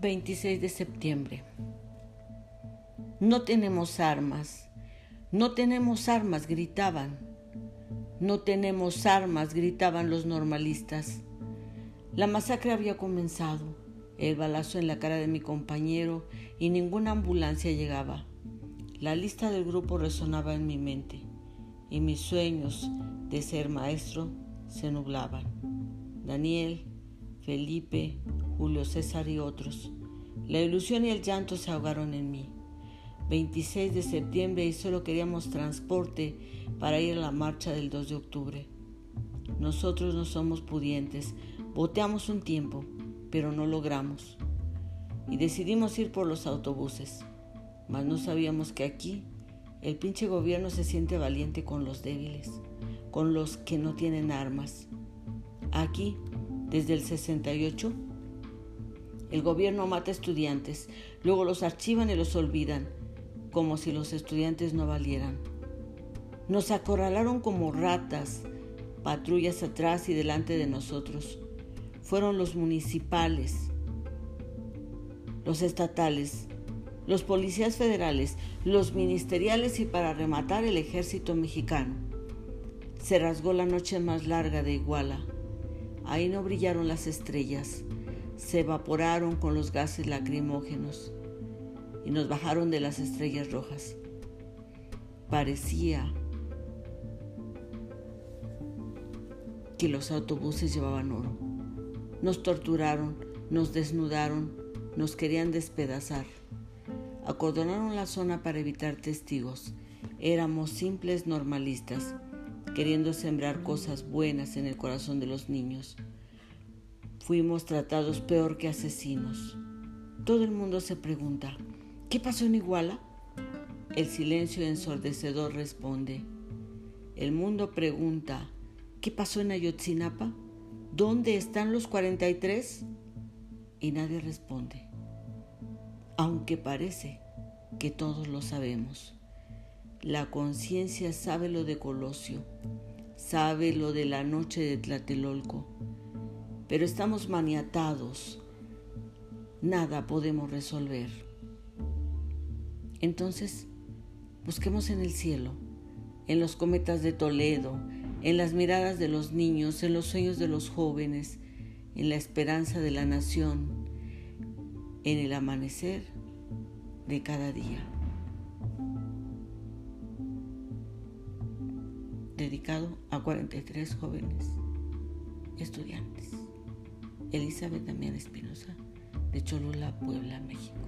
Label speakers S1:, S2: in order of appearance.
S1: 26 de septiembre. No tenemos armas, no tenemos armas, gritaban. No tenemos armas, gritaban los normalistas. La masacre había comenzado, el balazo en la cara de mi compañero y ninguna ambulancia llegaba. La lista del grupo resonaba en mi mente y mis sueños de ser maestro se nublaban. Daniel, Felipe, Julio César y otros. La ilusión y el llanto se ahogaron en mí. 26 de septiembre y solo queríamos transporte para ir a la marcha del 2 de octubre. Nosotros no somos pudientes, boteamos un tiempo, pero no logramos. Y decidimos ir por los autobuses, mas no sabíamos que aquí el pinche gobierno se siente valiente con los débiles, con los que no tienen armas. Aquí, desde el 68, el gobierno mata estudiantes, luego los archivan y los olvidan, como si los estudiantes no valieran. Nos acorralaron como ratas, patrullas atrás y delante de nosotros. Fueron los municipales, los estatales, los policías federales, los ministeriales y para rematar el ejército mexicano. Se rasgó la noche más larga de Iguala. Ahí no brillaron las estrellas se evaporaron con los gases lacrimógenos y nos bajaron de las estrellas rojas. Parecía que los autobuses llevaban oro. Nos torturaron, nos desnudaron, nos querían despedazar. Acordonaron la zona para evitar testigos. Éramos simples normalistas, queriendo sembrar cosas buenas en el corazón de los niños fuimos tratados peor que asesinos. Todo el mundo se pregunta, ¿qué pasó en Iguala? El silencio ensordecedor responde. El mundo pregunta, ¿qué pasó en Ayotzinapa? ¿Dónde están los 43? Y nadie responde, aunque parece que todos lo sabemos. La conciencia sabe lo de Colosio, sabe lo de la noche de Tlatelolco, pero estamos maniatados. Nada podemos resolver. Entonces, busquemos en el cielo, en los cometas de Toledo, en las miradas de los niños, en los sueños de los jóvenes, en la esperanza de la nación, en el amanecer de cada día. Dedicado a 43 jóvenes estudiantes. Elizabeth Damián Espinosa, de Cholula, Puebla, México.